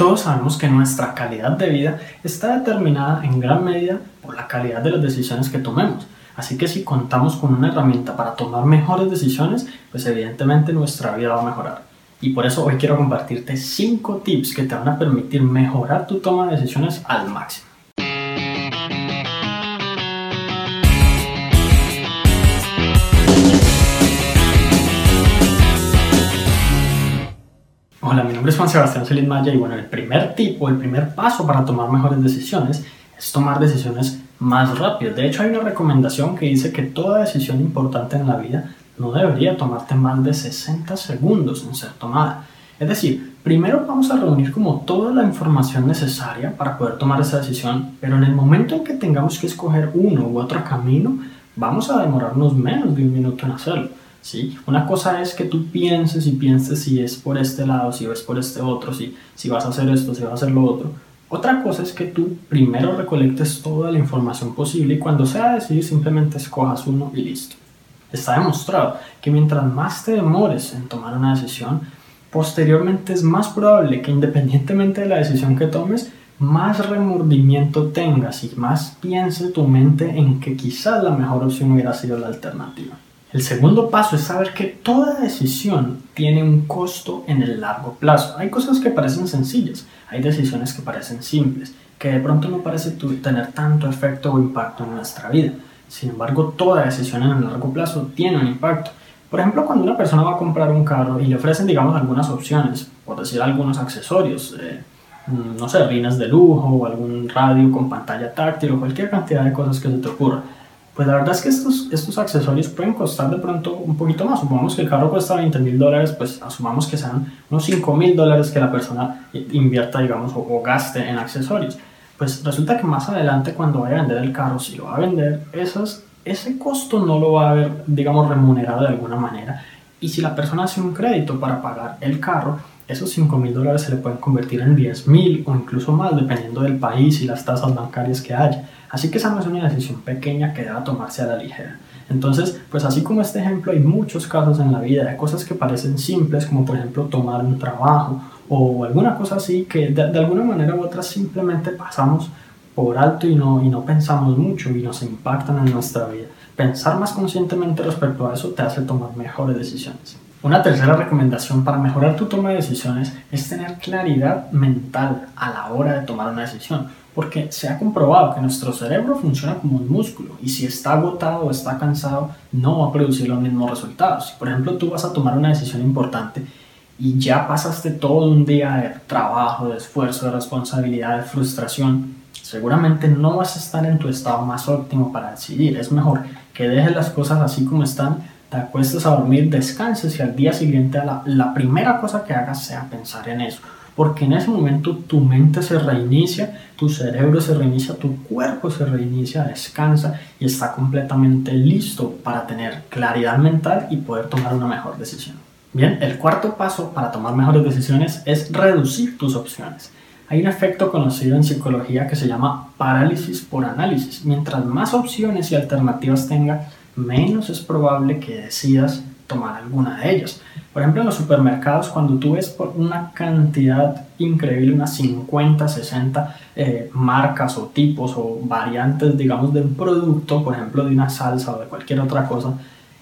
Todos sabemos que nuestra calidad de vida está determinada en gran medida por la calidad de las decisiones que tomemos. Así que si contamos con una herramienta para tomar mejores decisiones, pues evidentemente nuestra vida va a mejorar. Y por eso hoy quiero compartirte 5 tips que te van a permitir mejorar tu toma de decisiones al máximo. Nombre es Juan Sebastián Celis Maya y bueno, el primer tip o el primer paso para tomar mejores decisiones es tomar decisiones más rápidas. De hecho, hay una recomendación que dice que toda decisión importante en la vida no debería tomarte más de 60 segundos en ser tomada. Es decir, primero vamos a reunir como toda la información necesaria para poder tomar esa decisión, pero en el momento en que tengamos que escoger uno u otro camino, vamos a demorarnos menos de un minuto en hacerlo. ¿Sí? Una cosa es que tú pienses y pienses si es por este lado, si es por este otro, si, si vas a hacer esto, si vas a hacer lo otro. Otra cosa es que tú primero recolectes toda la información posible y cuando sea decidir simplemente escojas uno y listo. Está demostrado que mientras más te demores en tomar una decisión, posteriormente es más probable que independientemente de la decisión que tomes, más remordimiento tengas y más piense tu mente en que quizás la mejor opción hubiera sido la alternativa. El segundo paso es saber que toda decisión tiene un costo en el largo plazo. Hay cosas que parecen sencillas, hay decisiones que parecen simples, que de pronto no parece tener tanto efecto o impacto en nuestra vida. Sin embargo, toda decisión en el largo plazo tiene un impacto. Por ejemplo, cuando una persona va a comprar un carro y le ofrecen, digamos, algunas opciones, por decir algunos accesorios, eh, no sé, rines de lujo o algún radio con pantalla táctil o cualquier cantidad de cosas que se te ocurra pues la verdad es que estos, estos accesorios pueden costar de pronto un poquito más. Supongamos que el carro cuesta 20 mil dólares, pues asumamos que sean unos 5 mil dólares que la persona invierta, digamos, o, gaste en accesorios. Pues resulta que más adelante cuando vaya a vender el carro, si lo va a vender, esos, ese costo no lo va a haber, digamos, remunerado de alguna manera. Y si la persona hace un crédito para pagar el carro, esos 5 mil dólares se le pueden convertir en 10 mil o incluso más, dependiendo del país y las tasas bancarias que haya. Así que esa no es una decisión pequeña que deba tomarse a la ligera. Entonces, pues así como este ejemplo, hay muchos casos en la vida de cosas que parecen simples, como por ejemplo tomar un trabajo o alguna cosa así, que de, alguna manera u otra simplemente pasamos por alto y no, y no pensamos mucho y nos impactan en nuestra vida. Pensar más conscientemente respecto a eso te hace tomar mejores decisiones. Una tercera recomendación para mejorar tu toma de decisiones es tener claridad mental a la hora de tomar una decisión, porque se ha comprobado que nuestro cerebro funciona como un músculo y si está agotado o está cansado no va a producir los mismos resultados. Por ejemplo tú vas a tomar una decisión importante y ya pasaste todo un día de trabajo, de esfuerzo, de responsabilidad, de frustración, seguramente no vas a estar en tu estado más óptimo para decidir. Es mejor que dejes las cosas así como están te acuestes a dormir, descanses y al día siguiente la, la primera cosa que hagas sea pensar en eso. Porque en ese momento tu mente se reinicia, tu cerebro se reinicia, tu cuerpo se reinicia, descansa y está completamente listo para tener claridad mental y poder tomar una mejor decisión. Bien, el cuarto paso para tomar mejores decisiones es reducir tus opciones. Hay un efecto conocido en psicología que se llama parálisis por análisis. Mientras más opciones y alternativas tenga, menos es probable que decidas tomar alguna de ellas. Por ejemplo, en los supermercados, cuando tú ves por una cantidad increíble, unas 50, 60 eh, marcas o tipos o variantes, digamos, de un producto, por ejemplo, de una salsa o de cualquier otra cosa,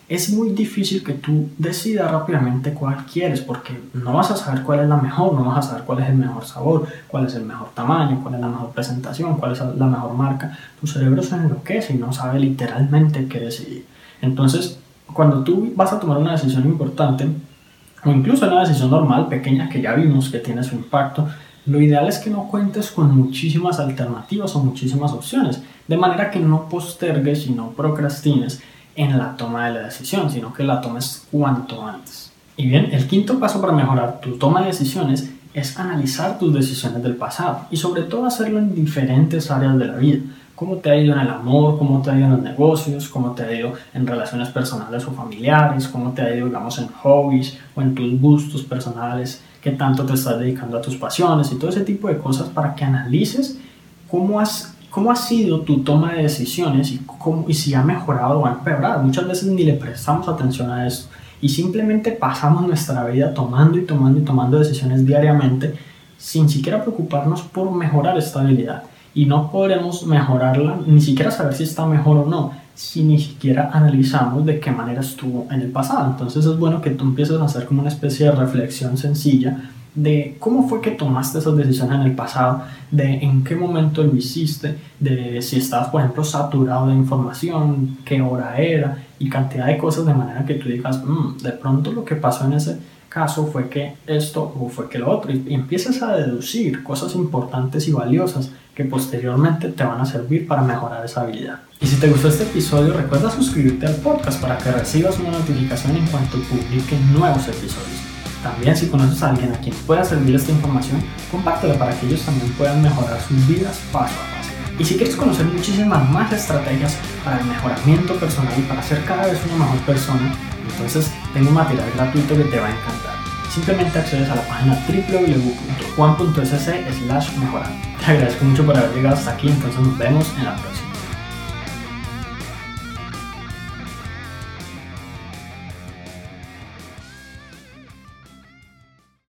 es muy difícil que tú decidas rápidamente cuál quieres, porque no vas a saber cuál es la mejor, no vas a saber cuál es el mejor sabor, cuál es el mejor tamaño, cuál es la mejor presentación, cuál es la mejor marca. Tu cerebro se enloquece y no sabe literalmente qué decidir. Entonces, cuando tú vas a tomar una decisión importante, o incluso una decisión normal, pequeña, que ya vimos que tiene su impacto, lo ideal es que no cuentes con muchísimas alternativas o muchísimas opciones, de manera que no postergues y no procrastines en la toma de la decisión, sino que la tomes cuanto antes. Y bien, el quinto paso para mejorar tu toma de decisiones es analizar tus decisiones del pasado y sobre todo hacerlo en diferentes áreas de la vida. Cómo te ha ido en el amor, cómo te ha ido en los negocios, cómo te ha ido en relaciones personales o familiares, cómo te ha ido, digamos, en hobbies o en tus gustos personales, qué tanto te estás dedicando a tus pasiones y todo ese tipo de cosas para que analices cómo has cómo ha sido tu toma de decisiones y, cómo, y si ha mejorado o ha empeorado. Muchas veces ni le prestamos atención a eso y simplemente pasamos nuestra vida tomando y tomando y tomando decisiones diariamente sin siquiera preocuparnos por mejorar esta habilidad. Y no podremos mejorarla, ni siquiera saber si está mejor o no, si ni siquiera analizamos de qué manera estuvo en el pasado. Entonces es bueno que tú empieces a hacer como una especie de reflexión sencilla de cómo fue que tomaste esas decisiones en el pasado, de en qué momento lo hiciste, de si estabas, por ejemplo, saturado de información, qué hora era y cantidad de cosas de manera que tú digas, mm, de pronto lo que pasó en ese caso fue que esto o fue que lo otro y, empiezas a deducir cosas importantes y valiosas que posteriormente te van a servir para mejorar esa habilidad. Y si te gustó este episodio, recuerda suscribirte al podcast para que recibas una notificación en cuanto publique nuevos episodios. También si conoces a alguien a quien pueda servir esta información, compártela para que ellos también puedan mejorar sus vidas paso a paso. Y si quieres conocer muchísimas más estrategias para el mejoramiento personal y para ser cada vez una mejor persona, entonces tengo un material gratuito que te va a encantar. Simplemente accedes a la página www.juan.sc slash mejorar. Te agradezco mucho por haber llegado hasta aquí, entonces nos vemos en la próxima.